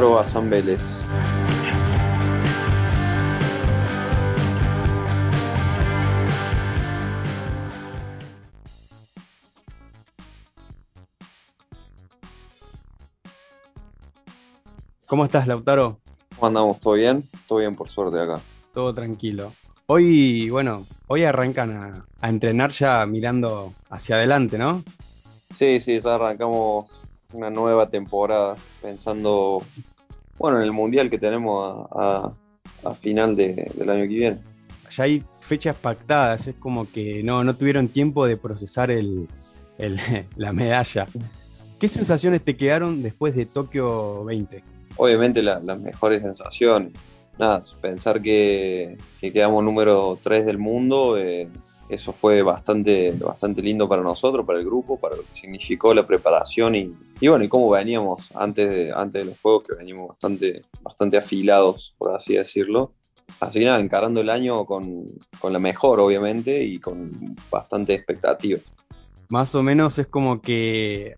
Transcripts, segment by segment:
Lautaro Azán Vélez. ¿Cómo estás, Lautaro? ¿Cómo andamos? ¿Todo bien? Todo bien, por suerte, acá. Todo tranquilo. Hoy, bueno, hoy arrancan a, a entrenar ya mirando hacia adelante, ¿no? Sí, sí, ya arrancamos una nueva temporada pensando, bueno, en el mundial que tenemos a, a- a final de- del año que viene. Ya hay fechas pactadas, es como que no, no tuvieron tiempo de procesar el, el- la medalla. ¿Qué sensaciones te quedaron después de Tokio 20? Obviamente la- las mejores sensaciones. Nada, pensar que, que quedamos número 3 del mundo, eh, eso fue bastante, bastante lindo para nosotros, para el grupo, para lo que significó la preparación y, y bueno, y cómo veníamos antes de, antes de los juegos, que veníamos bastante, bastante afilados, por así decirlo. Así que nada, encarando el año con, con la mejor, obviamente, y con bastante expectativa. Más o menos es como que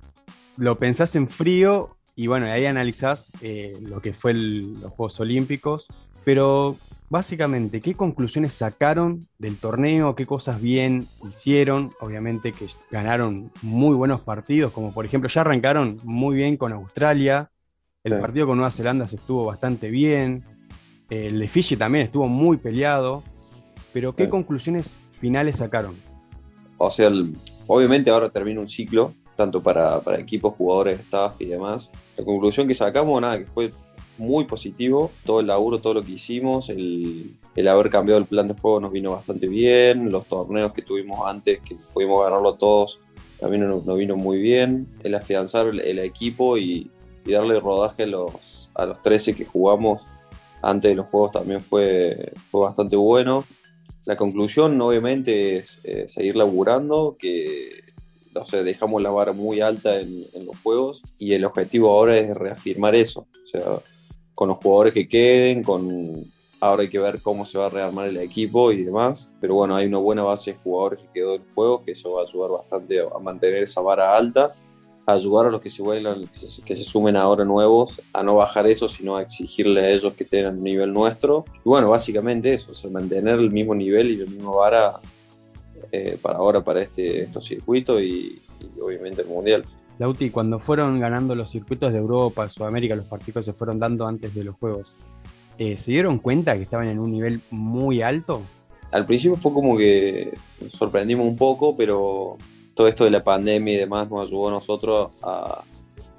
lo pensás en frío y bueno, ahí analizás eh, lo que fue los Juegos Olímpicos, pero básicamente, ¿qué conclusiones sacaron del torneo? ¿Qué cosas bien hicieron? Obviamente que ganaron muy buenos partidos, como por ejemplo ya arrancaron muy bien con Australia, el Sí. partido con Nueva Zelanda se estuvo bastante bien, el de Fiji también estuvo muy peleado, pero ¿qué Sí. conclusiones finales sacaron? O sea, el- obviamente ahora termina un ciclo, tanto para, para equipos, jugadores, staff y demás. La conclusión que sacamos, nada, que fue muy positivo, todo el laburo, todo lo que hicimos, el, el haber cambiado el plan de juego nos vino bastante bien, los torneos que tuvimos antes, que pudimos ganarlo todos, también nos, vino muy bien, el afianzar el, equipo y, y darle rodaje a los, a los 13 que jugamos antes de los juegos también fue, fue bastante bueno. La conclusión, obviamente, es eh, seguir laburando, que o sea, dejamos la vara muy alta en, los juegos y el objetivo ahora es reafirmar eso. Con los jugadores que queden, con ahora hay que ver cómo se va a rearmar el equipo y demás. Pero bueno, hay una buena base de jugadores que quedó en juego, que eso va a ayudar bastante a mantener esa vara alta, a ayudar a los que se vuelvan, que se, sumen ahora nuevos, a no bajar eso, sino a exigirle a ellos que tengan el nivel nuestro. Y bueno, básicamente eso, o sea, mantener el mismo nivel y la misma vara eh, para ahora, para este, estos y, y obviamente el mundial. Lauti, cuando fueron ganando los circuitos de Europa, Sudamérica, los partidos se fueron dando antes de los Juegos, eh, ¿se dieron cuenta que estaban en un nivel muy alto? Al principio fue como que nos sorprendimos un poco, pero todo esto de la pandemia y demás nos ayudó a nosotros a,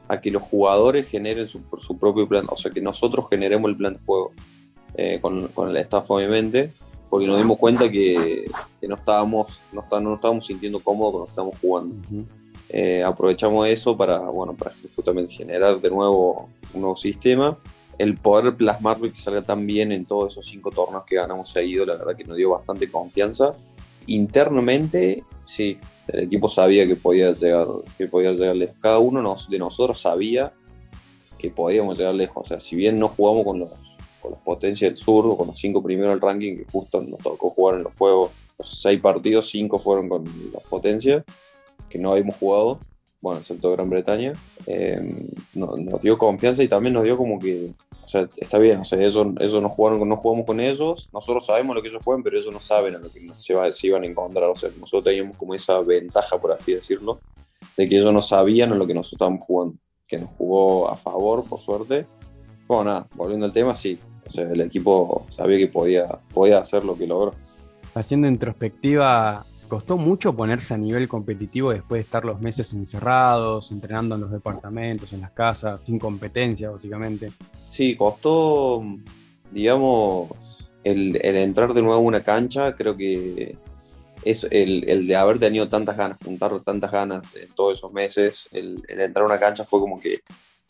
a que los jugadores generen su, su propio plan, o sea, que nosotros generemos el plan de juego eh, con, con el staff, obviamente, porque nos dimos cuenta que, que no, estábamos, no, está- no nos estábamos sintiendo cómodos cuando estábamos jugando. Eh, aprovechamos eso para, bueno, para justamente generar de nuevo un nuevo sistema. El poder plasmarlo y que salga tan bien en todos esos cinco torneos que ganamos seguido, la verdad que nos dio bastante confianza. Internamente, sí, el equipo sabía que podía llegar, que podía llegar lejos. Cada uno nos- de nosotros sabía que podíamos llegar lejos. O sea, si bien no jugamos con los, con las potencias del sur o con los cinco primeros del ranking, que justo nos tocó jugar en los juegos, los seis partidos, cinco fueron con las potencias que no habíamos jugado, bueno, excepto Gran Bretaña, eh, no- nos dio confianza y también nos dio como que, o sea, está bien, o sea, ellos, ellos no, jugaron, no jugamos con ellos, nosotros sabemos lo que ellos juegan, pero ellos no saben a lo que se, va- se iban a encontrar, o sea, nosotros teníamos como esa ventaja, por así decirlo, de que ellos no sabían a lo que nosotros estábamos jugando, que nos jugó a favor, por suerte. Bueno, nada, volviendo al tema, sí, o sea, el equipo sabía que podía, podía hacer lo que logró. Haciendo introspectiva, ¿costó mucho ponerse a nivel competitivo después de estar los meses encerrados, entrenando en los departamentos, en las casas, sin competencia, básicamente? Sí, costó, digamos, el, entrar de nuevo a una cancha, creo que es el, el de haber tenido tantas ganas, juntar tantas ganas en todos esos meses, el, entrar a una cancha fue como que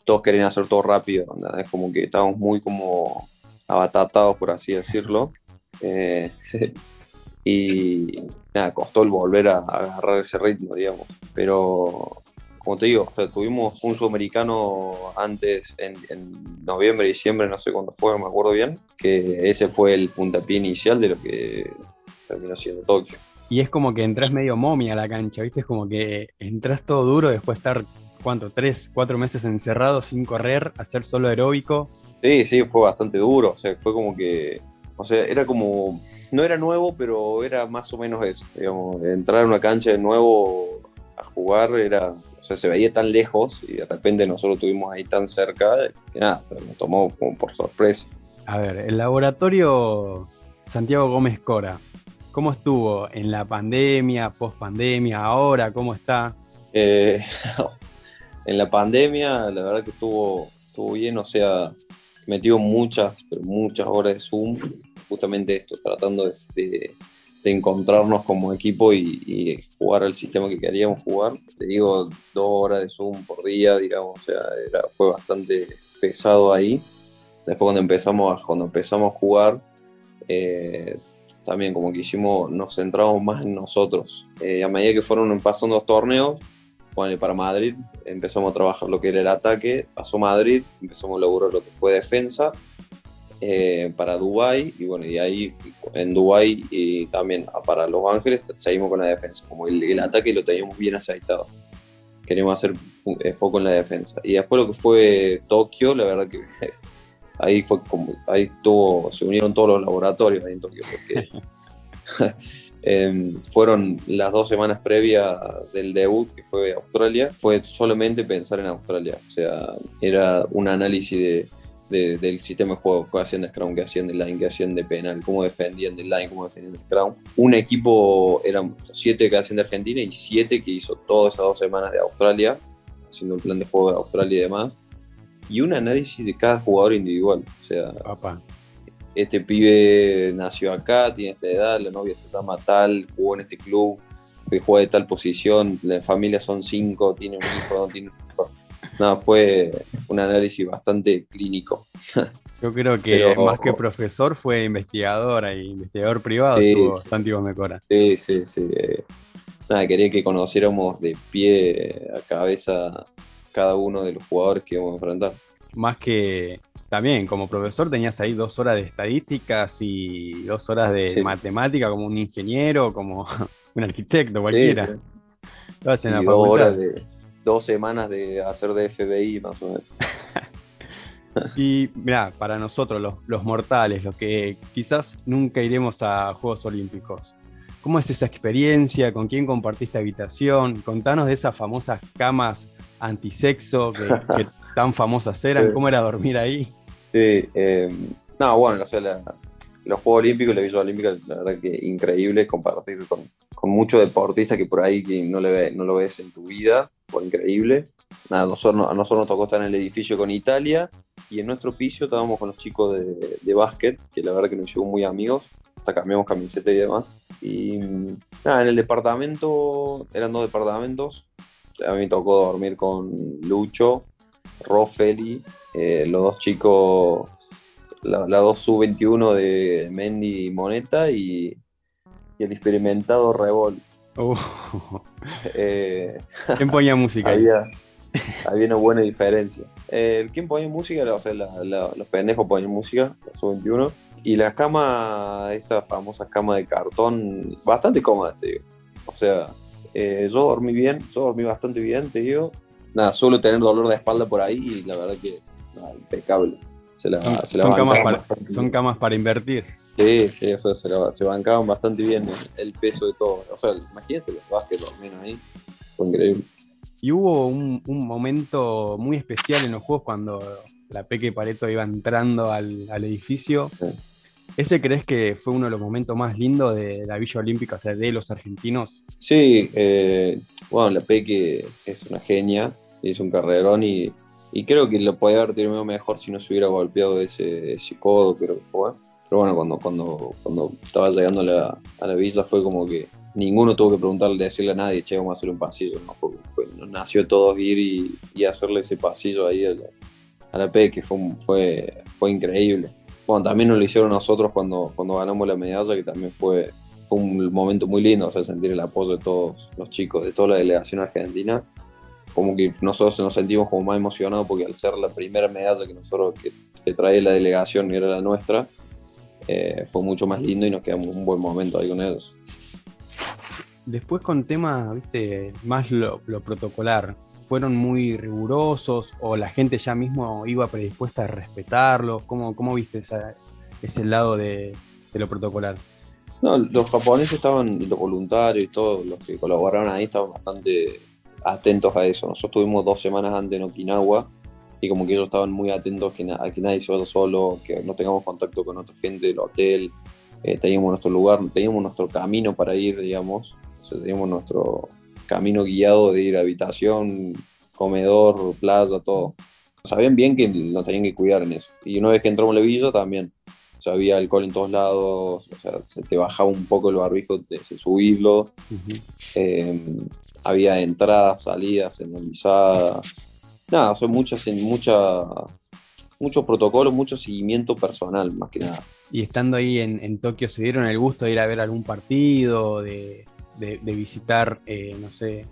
todos querían hacer todo rápido, es como que estábamos muy como abatatados, por así decirlo. Eh, y nada, costó el volver a, a agarrar ese ritmo, digamos, pero como te digo, o sea, tuvimos un sudamericano antes, en, en noviembre, diciembre, no sé cuándo fue, no me acuerdo bien, que ese fue el puntapié inicial de lo que terminó siendo Tokio. Y es como que entras medio momia a la cancha, ¿viste? Es como que entras todo duro después de estar ¿cuánto? ¿Tres, cuatro meses encerrados sin correr, hacer solo aeróbico? Sí, sí, fue bastante duro. O sea, fue como que. O sea, era como. No era nuevo, pero era más o menos eso. Digamos, entrar a una cancha de nuevo a jugar era. O sea, se veía tan lejos y de repente nosotros estuvimos ahí tan cerca que nada, o nos tomó como por sorpresa. A ver, el laboratorio Santiago Gómez Cora, ¿cómo estuvo en la pandemia, post pandemia, ahora? ¿Cómo está? Eh, en la pandemia, la verdad que estuvo, estuvo bien, o sea, metió muchas, pero muchas horas de Zoom, justamente esto, tratando de, encontrarnos como equipo y, jugar al sistema que queríamos jugar. Te digo, dos horas de Zoom por día, digamos, o sea, era, fue bastante pesado ahí. Después cuando empezamos a, cuando empezamos a jugar, eh, también como que hicimos, nos centramos más en nosotros. Eh, a medida que fueron pasando los torneos, bueno, para Madrid empezamos a trabajar lo que era el ataque, pasó Madrid, empezamos a lograr lo que fue defensa eh, para Dubai y bueno, y ahí en Dubai y también para Los Ángeles seguimos con la defensa, como el, ataque lo teníamos bien aceitado. Queríamos hacer eh, foco en la defensa. Y después lo que fue Tokio, la verdad que ahí fue como, ahí estuvo, se unieron todos los laboratorios ahí en Tokio, porque Em, fueron las dos semanas previas del debut, que fue Australia, fue solamente pensar en Australia. O sea, era un análisis de, del sistema de juego, qué hacían de Scrum, qué hacían de line, qué hacían de penal, cómo defendían de line, cómo defendían de Scrum. Un equipo, eran siete que hacían de Argentina y siete que hizo todas esas dos semanas de Australia, haciendo un plan de juego de Australia y demás. Y un análisis de cada jugador individual. O sea, este pibe nació acá, tiene esta edad, la novia se llama tal, jugó en este club, juega de tal posición, la familia son cinco, tiene un hijo, no tiene Nada, fue un análisis bastante clínico. Yo creo que más que profesor fue investigador e investigador privado, sí, Santiago Mecora. Sí, sí, sí. Nada, quería que conociéramos de pie a cabeza cada uno de los jugadores que íbamos a enfrentar. Más que también como profesor tenías ahí dos horas de estadísticas y dos horas de matemática como un ingeniero, como un arquitecto, cualquiera. dos horas de dos semanas de hacer de FBI más o menos. y mira, para nosotros los, los mortales, los que quizás nunca iremos a Juegos Olímpicos, ¿cómo es esa experiencia? ¿Con quién compartiste habitación? Contanos de esas famosas camas antisexo que, que tan famosas eran, ¿cómo era dormir ahí? Sí, eh, no, bueno, o sea, los Juegos Olímpicos y la Villa Olímpica, la verdad que increíble compartir con, con muchos deportistas que por ahí que no, le ve, no lo ves en tu vida, fue increíble. Nada, nosotros, a nosotros nos tocó estar en el edificio con Italia y en nuestro piso estábamos con los chicos de, de básquet, que la verdad que nos llevó muy amigos, hasta cambiamos camiseta y demás. Y nada, en el departamento, eran dos departamentos, a mí me tocó dormir con Lucho, Rofeli eh, los dos chicos, la, dos sub-21 de Mendy y Moneta y, el experimentado Revol. Uh. Eh, ¿Quién ponía música? había, había una buena diferencia. Eh, ¿Quién ponía música? O sea, los pendejos ponían música, la sub-21. Y la cama, esta famosa cama de cartón, bastante cómoda, te digo. O sea, yo dormí bien, yo dormí bastante bien, te digo. Nada, suelo tener dolor de espalda por ahí y la verdad que impecable. son, camas para, invertir. Sí, sí, o sea, se, se, bancaban bastante bien el, peso de todo. O sea, imagínate los básquet menos ahí, fue increíble. Y hubo un, momento muy especial en los juegos cuando la Peque Pareto iba entrando al, edificio. ¿Ese crees que fue uno de los momentos más lindos de la Villa Olímpica, o sea, de los argentinos? Sí, eh, bueno, la Peque es una genia, es un carrerón y y creo que lo podía haber tenido mejor si no se hubiera golpeado ese, ese codo, creo que fue. Pero bueno, cuando, cuando, cuando estaba llegando a la, a la villa fue como que ninguno tuvo que preguntarle, decirle a nadie, che, vamos a hacer un pasillo. No, fue, nació todos ir y, y, hacerle ese pasillo ahí a la, a P, que fue, fue, fue increíble. Bueno, también nos lo hicieron nosotros cuando, cuando ganamos la medalla, que también fue, un momento muy lindo, o sentir el apoyo de todos los chicos, de toda la delegación argentina como que nosotros nos sentimos como más emocionados porque al ser la primera medalla que nosotros que, trae la delegación y era la nuestra, eh, fue mucho más lindo y nos quedamos un buen momento ahí con ellos. Después con temas, viste, más lo, protocolar, fueron muy rigurosos o la gente ya mismo iba predispuesta a respetarlos? ¿Cómo, cómo viste ese lado de, lo protocolar? No, los japoneses estaban, los voluntarios y todos los que colaboraron ahí estaban bastante atentos a eso. Nosotros estuvimos dos semanas antes en Okinawa y como que ellos estaban muy atentos a que, nadie se vaya solo, que no tengamos contacto con otra gente del hotel, eh, teníamos nuestro lugar, teníamos nuestro camino para ir, digamos, teníamos nuestro camino guiado de ir a habitación, comedor, playa, todo. Sabían bien que nos tenían que cuidar en eso. Y una vez que entramos a la villa también, o sea, había alcohol en todos lados, o sea, se te bajaba un poco el barbijo de subirlo. Eh, había entradas, salidas, señalizadas nada, son muchas, mucha, muchos protocolos, mucho seguimiento personal, más que nada. Y estando ahí en, Tokio, ¿se dieron el gusto de ir a ver algún partido, de, visitar, eh, no sé,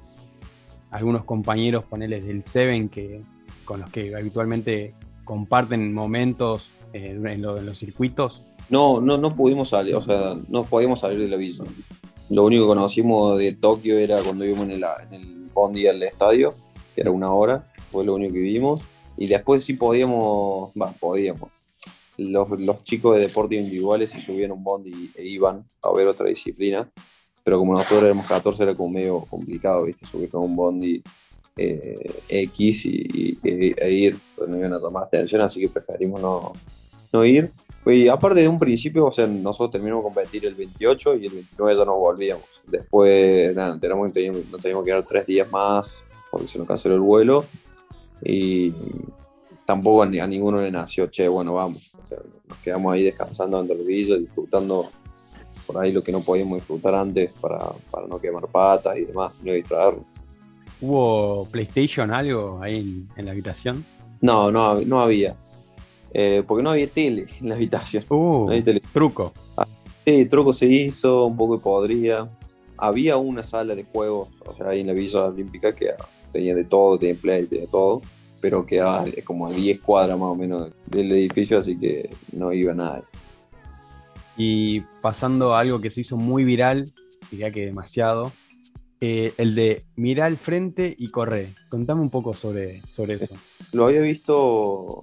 algunos compañeros, paneles del Seven, que, con los que habitualmente comparten momentos eh, en, los circuitos? No, no, no pudimos salir, o sea, no podíamos salir del aviso. Lo único que conocimos de Tokio era cuando íbamos en el, en el Bondi al estadio, que era una hora, fue lo único que vimos. Y después sí podíamos, va, podíamos. Los, chicos de deporte individuales se subían un bondi e iban a ver otra disciplina, pero como nosotros éramos 14 era como medio complicado, ¿viste? Subir con un bondi eh, X y, e ir, pues no iban a llamar atención, así que preferimos no, no ir. Y aparte de un principio, o sea, nosotros terminamos de competir el 28 y el 29 ya nos volvíamos. Después, nada, teníamos, teníamos, teníamos que quedar tres días más porque se nos canceló el vuelo y tampoco a, ninguno le nació, che, bueno, vamos. nos quedamos ahí descansando en el villa, disfrutando por ahí lo que no podíamos disfrutar antes para, no quemar patas y demás, no distraernos. ¿Hubo PlayStation algo ahí en, la habitación? No, no, no había. Eh, porque no había tele en la habitación. Uh, Truco. Ah, sí, truco se hizo, un poco de podría. Había una sala de juegos, o sea, ahí en la Villa Olímpica que tenía de todo, tenía play, tenía todo, pero quedaba como a 10 cuadras más o menos del edificio, así que no iba nada. Y pasando a algo que se hizo muy viral, diría que demasiado, eh, el de mirar al frente y correr. Contame un poco sobre, sobre eso. Lo había visto,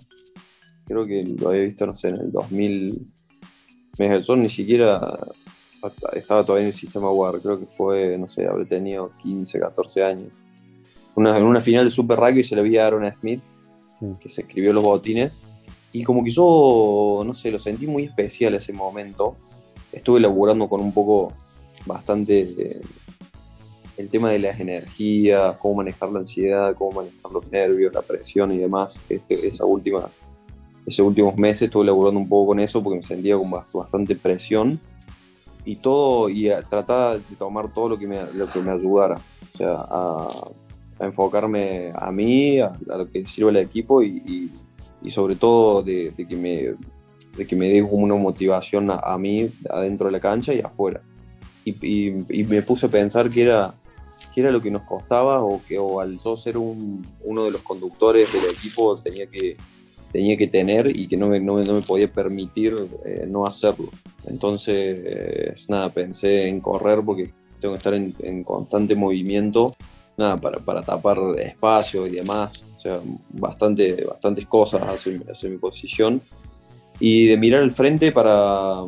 creo que lo había visto, no sé, en el 2000. Sol ni siquiera estaba todavía en el sistema WAR, creo que fue, no sé, habré tenido 15, 14 años en una final de Super Rugby se le vi a Aaron Smith, que se escribió los botines, y como que yo, no sé, lo sentí muy especial ese momento. Estuve laburando con un poco bastante eh, el tema de las energías, cómo manejar la ansiedad, cómo manejar los nervios, la presión y demás. Este, esa última, esos últimos meses estuve laburando un poco con eso porque me sentía con bastante presión y todo, y trataba de tomar todo lo que me, lo que me ayudara. O sea, a, a enfocarme a mí, a, lo que sirve al equipo y, sobre todo de, que me, de que me dé una motivación a, mí adentro de la cancha y afuera. Y, me puse a pensar que era, que era lo que nos costaba o que o al yo ser un, uno de los conductores del equipo tenía que, tenía que tener y que no me, no me, podía permitir eh, no hacerlo. Entonces, nada, pensé en correr porque tengo que estar en, en constante movimiento nada, para, para tapar espacio y demás. O sea, bastante, bastantes cosas hace, mi posición. Y de mirar al frente para,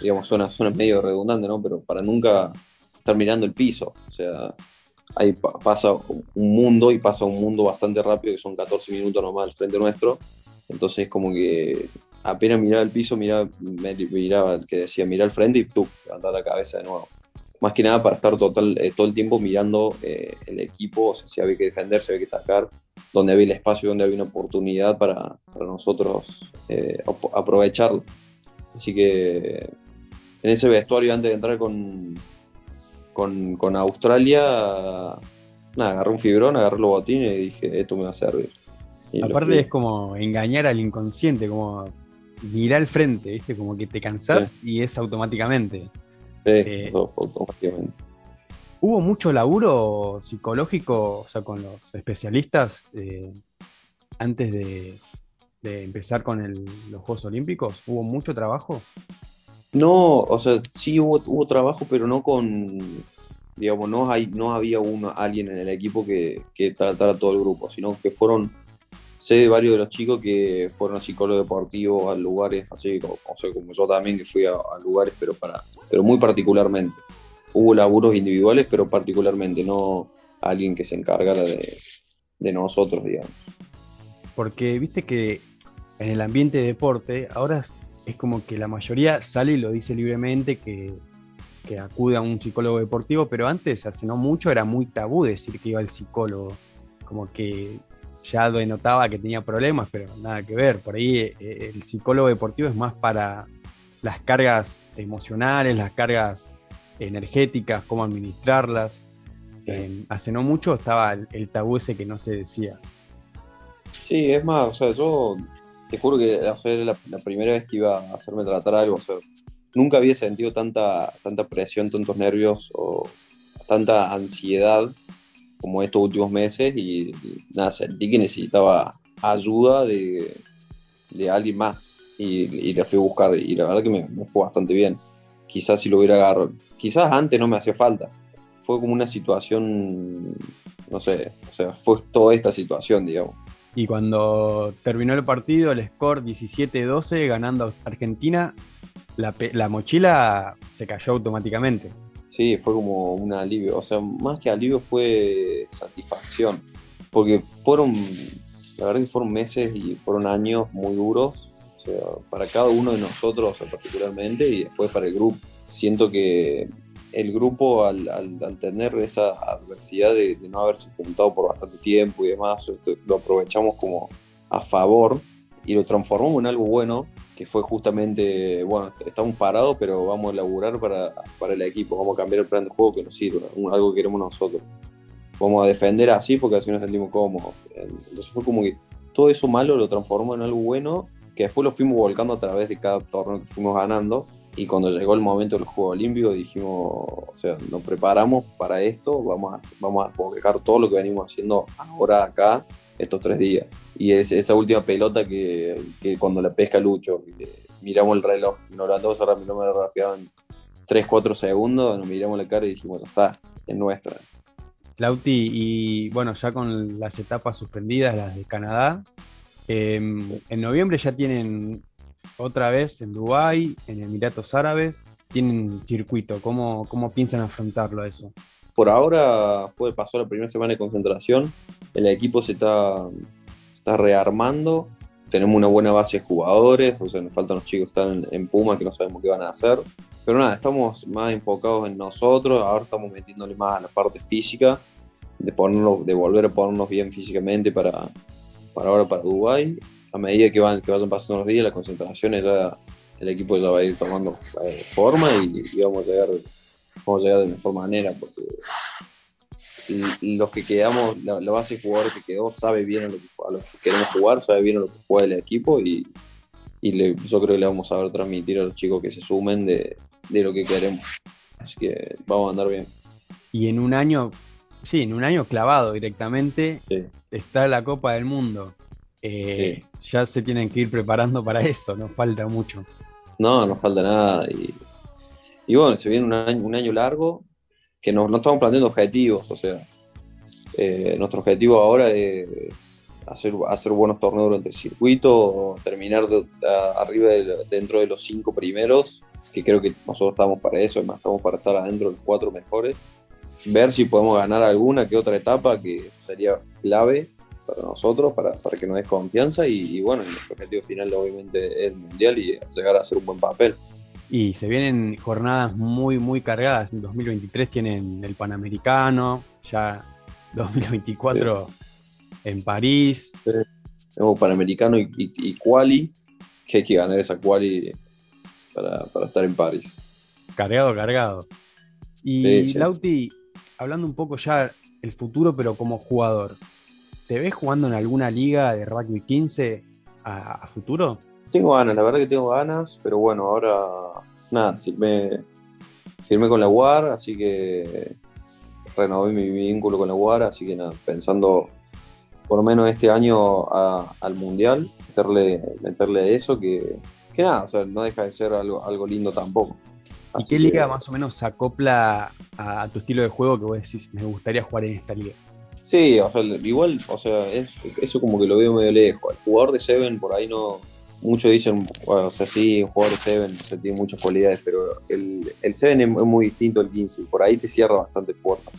digamos, suena, suena medio redundante, ¿no? Pero para nunca estar mirando el piso. O sea, ahí pasa un mundo y pasa un mundo bastante rápido, que son 14 minutos nomás al frente nuestro. Entonces, como que apenas miraba el piso, miraba, miraba que decía, mira al frente y tú, levantar la cabeza de nuevo más que nada para estar total, eh, todo el tiempo mirando eh, el equipo, si había que defender, si había que atacar, donde había el espacio, donde había una oportunidad para, para nosotros eh, aprovecharlo. Así que en ese vestuario, antes de entrar con, con, con Australia, nada, agarré un fibrón, agarré los botines y dije, esto me va a servir. Aparte es como engañar al inconsciente, como mirar al frente, ¿viste? Como que te cansás y es automáticamente. Eh, ¿Hubo mucho laburo psicológico o sea, con los especialistas eh, antes de, empezar con los Juegos Olímpicos? ¿Hubo mucho trabajo? No, o sea, sí hubo, trabajo, pero no con, digamos, no, hay, no había uno, alguien en el equipo que, que tratara todo el grupo, sino que fueron, sé de varios de los chicos que fueron a psicólogos deportivos, a lugares así, como, como yo también que fui a, lugares, pero, para, pero muy particularmente. Hubo laburos individuales, pero particularmente, no alguien que se encargara de, de nosotros, digamos. Porque viste que en el ambiente de deporte, ahora es como que la mayoría sale y lo dice libremente que, que acude a un psicólogo deportivo, pero antes, hace no mucho, era muy tabú decir que iba al psicólogo. Como que ya denotaba que tenía problemas, pero nada que ver. Por ahí eh, el psicólogo deportivo es más para las cargas emocionales, las cargas energéticas, cómo administrarlas. hace no mucho estaba el, tabú ese que no se decía. Sí, es más, o sea, yo te juro que fue la, primera vez que iba a hacerme tratar algo. nunca había sentido tanta, tanta presión, tantos nervios o tanta ansiedad como estos últimos meses y, nada, sentí que necesitaba ayuda de, de alguien más y, y, la fui a buscar y la verdad que me, fue bastante bien. Quizás si lo hubiera agarrado, quizás antes no me hacía falta. Fue como una situación, no sé, o sea, fue toda esta situación, digamos. Y cuando terminó el partido, el score 17-12, ganando Argentina, la, mochila se cayó automáticamente. Sí, fue como un alivio. O sea, más que alivio fue satisfacción. Porque fueron, la verdad que fueron meses y fueron años muy duros. O sea, para cada uno de nosotros particularmente y después para el grupo. Siento que el grupo al, tener esa adversidad de, no haberse juntado por bastante tiempo y demás, lo aprovechamos como a favor y lo transformamos en algo bueno, que fue justamente, bueno, estamos parados, pero vamos a elaborar para, para el equipo, vamos a cambiar el plan de juego que nos sirva, algo que queremos nosotros. Vamos a defender así porque así nos sentimos cómodos. Entonces fue como que todo eso malo lo transformó en algo bueno, que después lo fuimos volcando a través de cada torneo que fuimos ganando y cuando llegó el momento de los Juegos Olímpicos dijimos, o sea, nos preparamos para esto, vamos a, vamos a todo lo que venimos haciendo ahora acá, estos tres días. Y es esa última pelota que, cuando la pesca Lucho, miramos el reloj, levantamos ahora el reloj, en 3, 4 segundos, nos miramos la cara y dijimos, está, es nuestra. Lauti, y bueno, ya con las etapas suspendidas, las de Canadá, em, en noviembre ya tienen otra vez en Dubái, en Emiratos Árabes, tienen circuito. ¿Cómo, cómo piensan afrontarlo eso? Por ahora fue, pasó la primera semana de concentración, el equipo se está, está rearmando, tenemos una buena base de jugadores, o sea, nos faltan los chicos que están en, Puma que no sabemos qué van a hacer. Pero nada, estamos más enfocados en nosotros, ahora estamos metiéndole más a la parte física, de, ponerlo, de volver a ponernos bien físicamente para, para ahora para Dubái a medida que, van, que vayan pasando los días, las concentraciones, ya el equipo ya va a ir tomando eh, forma y, vamos, a llegar, a llegar de mejor manera, porque los que quedamos, la, base de jugadores que quedó sabe bien a lo que, a lo que queremos jugar, sabe bien a lo que juega el equipo y, y yo creo que le vamos a ver transmitir a los chicos que se sumen de, de lo que queremos. Así que vamos a andar bien. Y en un año, sí, en un año clavado directamente, está la Copa del Mundo. Eh, ya se tienen que ir preparando para eso, no falta mucho. No, no falta nada. Y, bueno, se viene un año, un año largo que no, no estamos planteando objetivos, o sea, eh, nuestro objetivo ahora es hacer, hacer buenos torneos durante el circuito, terminar arriba dentro de los cinco primeros, que creo que nosotros estamos para eso, además estamos para estar adentro de los cuatro mejores, ver si podemos ganar alguna que otra etapa que sería clave para nosotros, para, para que nos des confianza y, bueno, nuestro objetivo final obviamente es el Mundial y llegar a hacer un buen papel. Y se vienen jornadas muy, muy cargadas. En 2023 tienen el Panamericano, ya 2024 en París. Tenemos Panamericano y, y, Quali, que hay que ganar esa Quali para, para estar en París. Cargado, cargado. Y Lauti, hablando un poco ya el futuro, pero como jugador, ¿Te ves jugando en alguna liga de rugby 15 a, futuro? Tengo ganas, la verdad que tengo ganas, pero bueno, ahora nada, firmé, firmé con la UAR, así que renové mi vínculo con la UAR, así que nada, pensando por lo menos este año al Mundial, meterle, meterle eso, que, que nada, o sea, no deja de ser algo, algo lindo tampoco. ¿Y qué liga más o menos se acopla a, tu estilo de juego que vos decís, me gustaría jugar en esta liga? Sí, o sea, igual, o sea, eso como que lo veo medio lejos. El jugador de Seven por ahí no. Muchos dicen, bueno, o sea, sí, un jugador de Seven o tiene muchas cualidades, pero el, el es, muy distinto al 15 por ahí te cierra bastante puertas.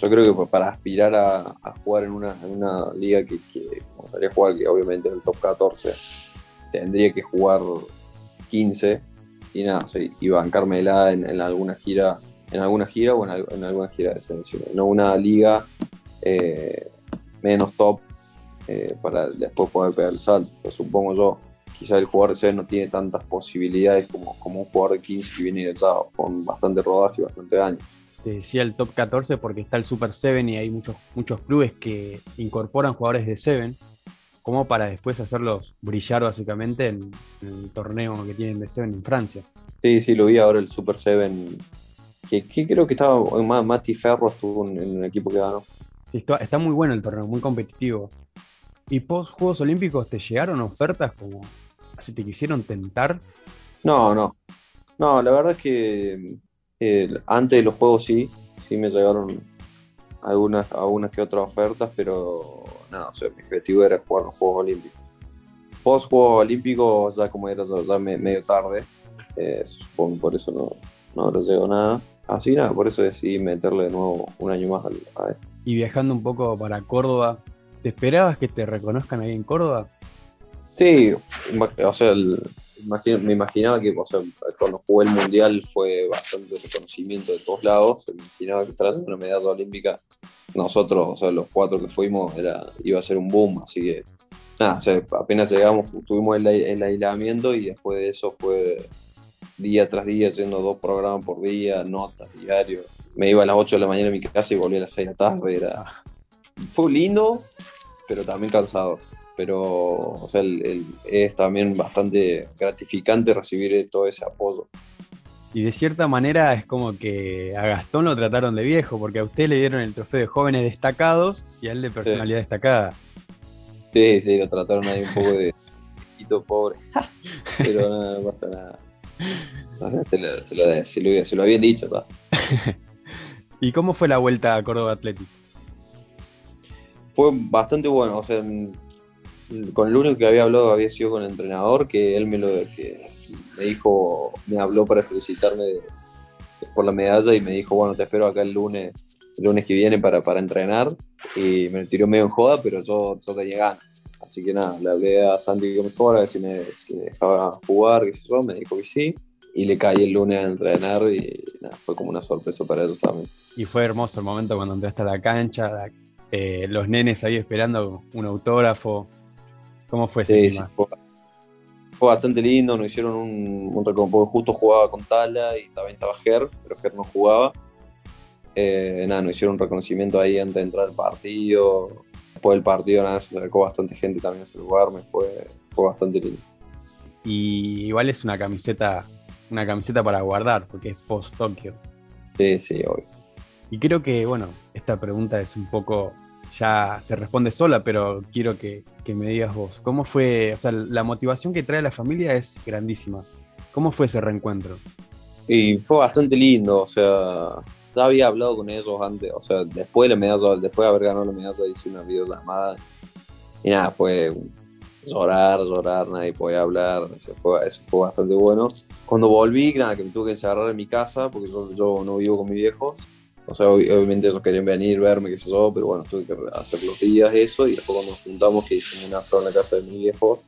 Yo creo que para aspirar a, jugar en una, en una liga que, que gustaría jugar, que obviamente es el top 14, tendría que jugar 15 y nada, y bancármela en, en alguna gira, en alguna gira o en, en alguna gira de selección, no una liga eh, menos top eh, para después poder pegar el salto. supongo yo, quizá el jugador de 7 no tiene tantas posibilidades como, como un jugador de 15 que viene ingresado, con bastante rodaje y bastante daño. Te decía el top 14 porque está el Super 7 y hay muchos, muchos clubes que incorporan jugadores de 7 como para después hacerlos brillar básicamente en, el torneo que tienen de Seven en Francia. Sí, sí, lo vi ahora el Super Seven, que, creo que estaba, más Mati Ferro estuvo en, un equipo que ganó. Sí, está, muy bueno el torneo, muy competitivo. ¿Y post Juegos Olímpicos te llegaron ofertas como así te quisieron tentar? No, no. No, la verdad es que eh, antes de los Juegos sí, sí me llegaron algunas, algunas que otras ofertas, pero nada, o sea, mi objetivo era jugar los Juegos Olímpicos. Post Juegos Olímpicos, ya como era ya medio tarde, eh, supongo por eso no, no habrá llegado nada. Así nada, por eso decidí meterle de nuevo un año más a esto. Y viajando un poco para Córdoba, ¿te esperabas que te reconozcan ahí en Córdoba? Sí, o sea, me imaginaba que o sea, cuando jugué el Mundial fue bastante reconocimiento de todos lados. Me imaginaba que tras una medalla olímpica nosotros, o sea, los cuatro que fuimos, era, iba a ser un boom, así que nada, apenas llegamos, tuvimos el, aislamiento y después de eso fue día tras día haciendo dos programas por día, notas, diario. Me iba a las 8 de la mañana a mi casa y volví a las 6 de la tarde. Era... Fue lindo, pero también cansado. Pero, o sea, es también bastante gratificante recibir todo ese apoyo. Y de cierta manera es como que a Gastón lo trataron de viejo, porque a usted le dieron el trofeo de jóvenes destacados y a él de personalidad destacada. Sí, sí, lo trataron ahí un poco de chiquito pobre. Pero no, no pasa nada. se, lo, se, lo, habían dicho. ¿Y cómo fue la vuelta a Córdoba Athletic? Fue bastante bueno. O sea, con el único que había hablado había sido con el entrenador, que él me lo que me dijo, me habló para felicitarme por la medalla y me dijo, bueno, te espero acá el lunes, el lunes que viene para, para entrenar. Y me tiró medio en joda, pero yo, yo tenía ganas. Así que nada, le hablé a Santi que mejor, a ver si me, si me dejaba jugar, qué sé yo, me dijo que sí. Y le caí el lunes a entrenar y nada, fue como una sorpresa para ellos también. Y fue hermoso el momento cuando entraste a la cancha, eh, los nenes ahí esperando un autógrafo. ¿Cómo fue ese sí, fue bastante lindo, nos hicieron un, un justo jugaba con Tala y también estaba Ger, pero Ger no jugaba. Eh, nada, nos hicieron un reconocimiento ahí antes de entrar al partido. Después del partido, nada, se acercó bastante gente también a ese lugar, me fue, fue bastante lindo. Y igual es una camiseta, una camiseta para guardar, porque es post Tokio. Sí, sí, hoy. Y creo que, bueno, esta pregunta es un poco ya se responde sola, pero quiero que, me digas vos, ¿cómo fue? O sea, la motivación que trae la familia es grandísima. ¿Cómo fue ese reencuentro? Y fue bastante lindo, o sea, ya había hablado con ellos antes, o sea, después de la medalla, después de haber ganado la medalla, hice una videollamada y nada, fue llorar, llorar, nadie podía hablar, eso fue, eso fue bastante bueno. Cuando volví, nada, que me tuve que encerrar en mi casa, porque yo, yo no vivo con mis viejos, o sea, obviamente ellos querían venir, verme, qué sé yo, pero bueno, tuve que hacer los días eso y después cuando nos juntamos, que hicimos una sola en la casa de mi viejo,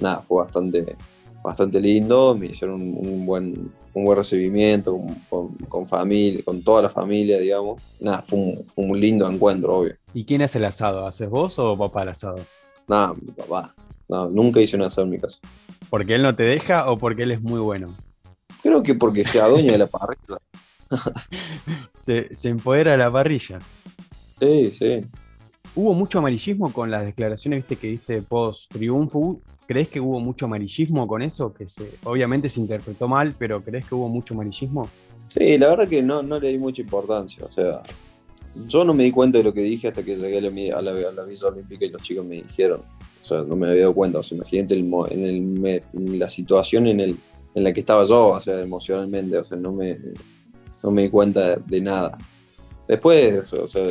nada, fue bastante, bastante lindo, me hicieron un, buen, un buen recibimiento con, con, familia, con toda la familia, digamos. Nada, fue un, un, lindo encuentro, obvio. ¿Y quién hace el asado? ¿Haces vos o papá el asado? Nada, mi papá. No, nunca hice un asado en mi casa. ¿Porque él no te deja o porque él es muy bueno? Creo que porque se adueña de la parrilla. se, se empodera la parrilla. Sí, sí. ¿Hubo mucho amarillismo con las declaraciones ¿viste, que diste post triunfo? ¿Crees que hubo mucho amarillismo con eso? Que se, obviamente se interpretó mal, pero ¿crees que hubo mucho amarillismo? Sí, la verdad que no, no le di mucha importancia. O sea, yo no me di cuenta de lo que dije hasta que llegué a la, a la, visa olímpica y los chicos me dijeron. O sea, no me había dado cuenta. O sea, imagínate el, en, el, la situación en el, en la que estaba yo, o sea, emocionalmente, o sea, no me, no me di cuenta de, nada. Después, o sea,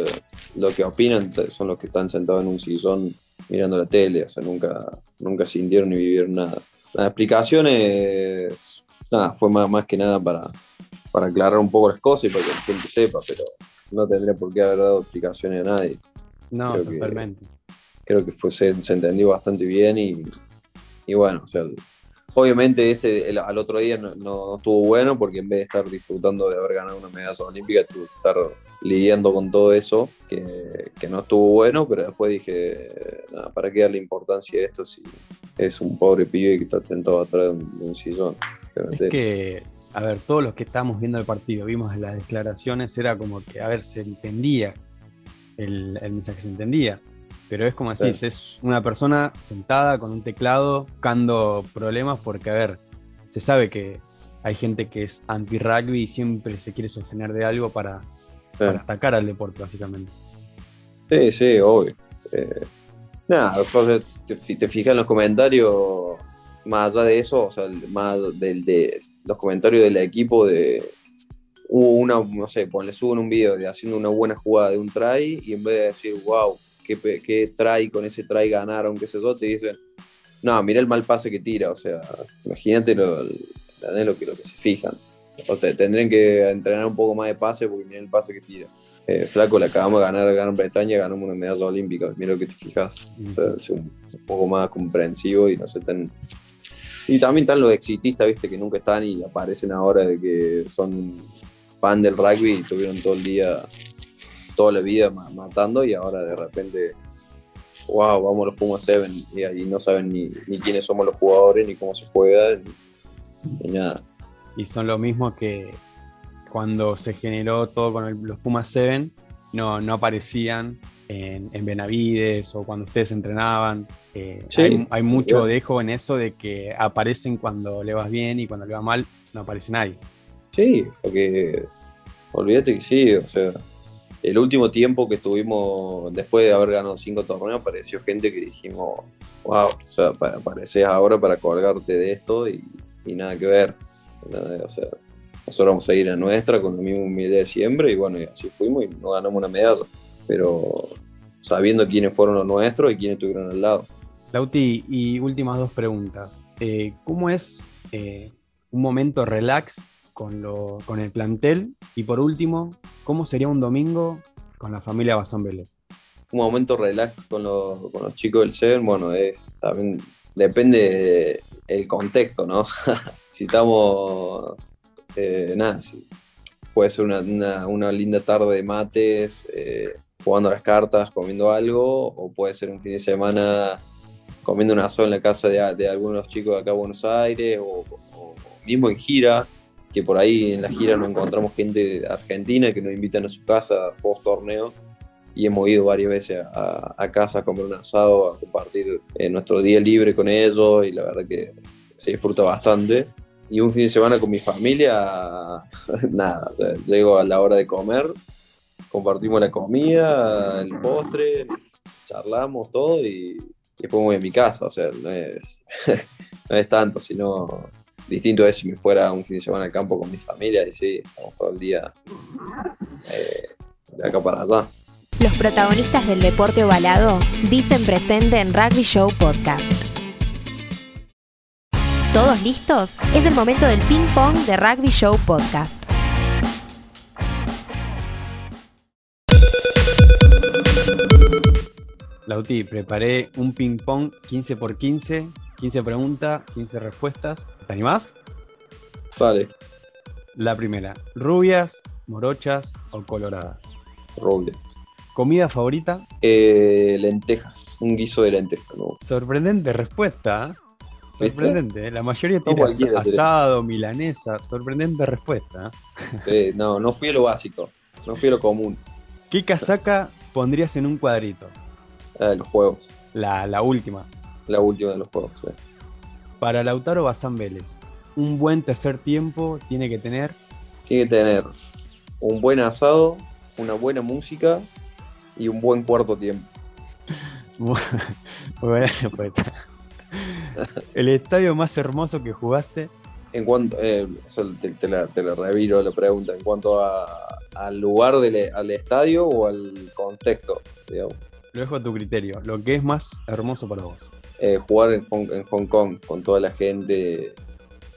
lo que opinan son los que están sentados en un sillón mirando la tele, o sea, nunca, nunca sintieron ni vivieron nada. Las explicaciones, nada, fue más, más que nada para, para aclarar un poco las cosas y para que la gente sepa, pero no tendría por qué haber dado explicaciones a nadie. No, totalmente. creo que fue, se, entendió bastante bien y, y bueno, o sea, obviamente ese al otro día no, estuvo bueno porque en vez de estar disfrutando de haber ganado una medalla olímpica, tuve que estar lidiando con todo eso, que, que no estuvo bueno, pero después dije, nada, ¿para qué darle importancia a esto si es un pobre pibe que está sentado atrás de un, sillón? Es que, a ver, todos los que estábamos viendo el partido, vimos las declaraciones, era como que, a ver, se entendía, el, el mensaje se entendía. Pero es como decís, es una persona sentada con un teclado buscando problemas porque, a ver, se sabe que hay gente que es anti-rugby y siempre se quiere sostener de algo para, atacar al deporte, básicamente. Sí, sí, obvio. Eh, nada, te, te fijas en los comentarios, más allá de eso, o sea, más del, de los comentarios del equipo de una, no sé, ponle suben un video de haciendo una buena jugada de un try y en vez de decir, wow, qué, qué try con ese try ganaron, qué sé yo, te dicen, no, mira el mal pase que tira, o sea, imagínate lo, lo, que, lo que se fijan. O sea, tendrían que entrenar un poco más de pase porque mira el pase que tira. Eh, flaco, le acabamos de ganar a Gran Bretaña, ganamos una medalla olímpica, mira lo que te fijas. O sea, un, poco más comprensivo y no sé tan... Y también están los exitistas, viste, que nunca están y aparecen ahora de que son fan del rugby y tuvieron todo el día toda la vida matando y ahora de repente, wow, vamos a los Pumas 7 y ahí no saben ni, quiénes somos los jugadores, ni cómo se juega, ni, nada. Y son lo mismo que cuando se generó todo con los Pumas 7, no, no aparecían en, Benavides o cuando ustedes entrenaban. Eh, hay, mucho dejo en eso de que aparecen cuando le vas bien y cuando le va mal no aparece nadie. Sí, porque olvídate que sí, o sea, el último tiempo que estuvimos, después de haber ganado cinco torneos, apareció gente que dijimos, wow, o sea, apareces ahora para colgarte de esto y, nada que ver. o sea, nosotros vamos a ir a nuestra con la misma humildad de siempre y bueno, y así fuimos y no ganamos una medalla. Pero sabiendo quiénes fueron los nuestros y quiénes estuvieron al lado. Lauti, y últimas dos preguntas. Eh, ¿Cómo es eh, un momento relax con, lo, con el plantel. Y por último, ¿cómo sería un domingo con la familia Bazán? Un momento relax con, con los chicos del Seven, bueno, es también depende del contexto, ¿no? si estamos, eh, nada, puede ser una, una, linda tarde de mates, eh, jugando las cartas, comiendo algo, o puede ser un fin de semana comiendo una asado en la casa de, de algunos chicos de acá de Buenos Aires, o mismo en gira, que por ahí en la gira nos encontramos gente Argentina que nos invitan a su casa post torneo y hemos ido varias veces a, casa a comer un asado, a compartir eh, nuestro día libre con ellos y la verdad que se disfruta bastante. Y un fin de semana con mi familia, nada, o sea, llego a la hora de comer, compartimos la comida, el postre, charlamos todo y, después voy a mi casa, o sea, no es, no es tanto, sino distinto es si me fuera un fin de semana al campo con mi familia y sí, estamos todo el día eh, de acá para allá. Los protagonistas del deporte ovalado dicen presente en Rugby Show Podcast. ¿Todos listos? Es el momento del ping pong de Rugby Show Podcast. Lauti, preparé un ping pong 15 x 15 15 preguntas, 15 respuestas. ¿Te animás? Vale. La primera, ¿rubias, morochas o coloradas? Rubias. ¿Comida favorita? Eh, lentejas, un guiso de lentejas. Sorprendente respuesta. ¿eh? Sorprendente, ¿eh? la mayoría tiene asado, milanesa. Sorprendente respuesta. no, no fui a lo básico, no fui a lo común. ¿Qué casaca pondrías en un cuadrito? Ah, los juegos. La, la última la última de los juegos. Para Lautaro Bazán Vélez, un buen tercer tiempo tiene que tener. Tiene que tener un buen asado, una buena música y un buen cuarto tiempo. El estadio más hermoso que jugaste. En cuanto, eh, te, la, reviro la pregunta, en cuanto al lugar del al estadio o al contexto, digamos. Lo dejo a tu criterio. Lo que es más hermoso para vos. Eh, jugar en Hong, Kong con toda la gente,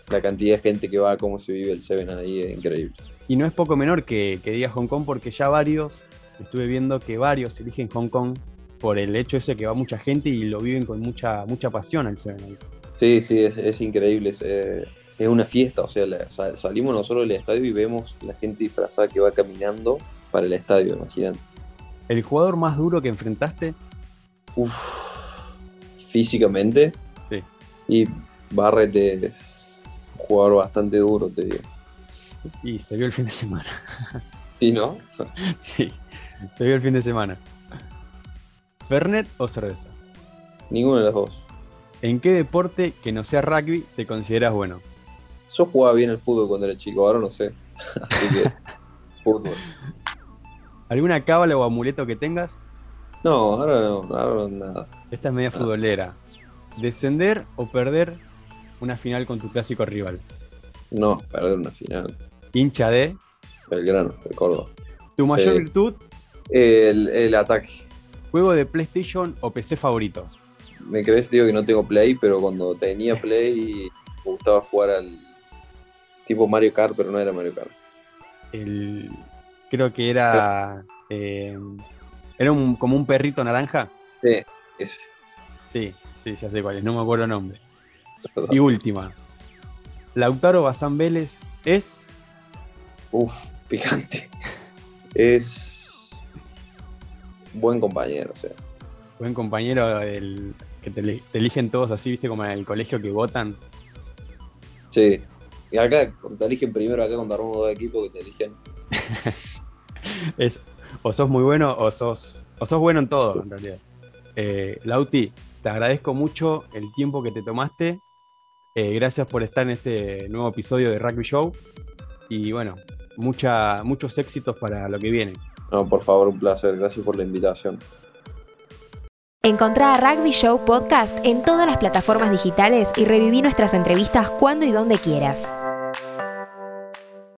la cantidad de gente que va, cómo se vive el Seven ahí, es increíble. Y no es poco menor que, que diga Hong Kong porque ya varios, estuve viendo que varios eligen Hong Kong por el hecho ese que va mucha gente y lo viven con mucha, mucha pasión al Seven ahí. Sí, sí, es, increíble. Es, una fiesta. O sea, salimos nosotros del estadio y vemos la gente disfrazada que va caminando para el estadio, imagínate. ¿El jugador más duro que enfrentaste? Uf, físicamente. Sí. Y Barrett es un jugador bastante duro, te digo. Y se vio el fin de semana. ¿Sí, no? sí, se vio el fin de semana. ¿Fernet o cerveza? Ninguno de los dos. ¿En qué deporte que no sea rugby te consideras bueno? Yo jugaba bien el fútbol cuando era chico, ahora no sé. Así que, fútbol. ¿Alguna cábala o amuleto que tengas? No, ahora no, ahora nada. Esta es media futbolera. ¿Descender o perder una final con tu clásico rival? No, perder una final. ¿Hincha de? Belgrano, de Córdoba. ¿Tu mayor virtud? El, el, ataque. ¿Juego de PlayStation o PC favorito? Me crees, digo que no tengo Play, pero cuando tenía Play me gustaba jugar al tipo Mario Kart, pero no era Mario Kart. El, creo que era. Eh, era un, como un perrito naranja. Sí, ese. Sí, sí, ya sé cuál es, no me acuerdo el nombre. Y última. Lautaro Bazán Vélez es. Uf, picante. Es. Buen compañero, o sea. Buen compañero, el que te, eligen todos así, viste, como en el colegio que votan. Sí. Y acá te eligen primero, acá armamos dos equipos que te eligen es, o sos muy bueno o sos, o sos bueno en todo, en realidad. Eh, Lauti, te agradezco mucho el tiempo que te tomaste. Eh, gracias por estar en este nuevo episodio de Rugby Show. Y bueno, mucha, muchos éxitos para lo que viene. No, por favor, un placer. Gracias por la invitación. Encontrá a Rugby Show Podcast en todas las plataformas digitales y reviví nuestras entrevistas cuando y donde quieras.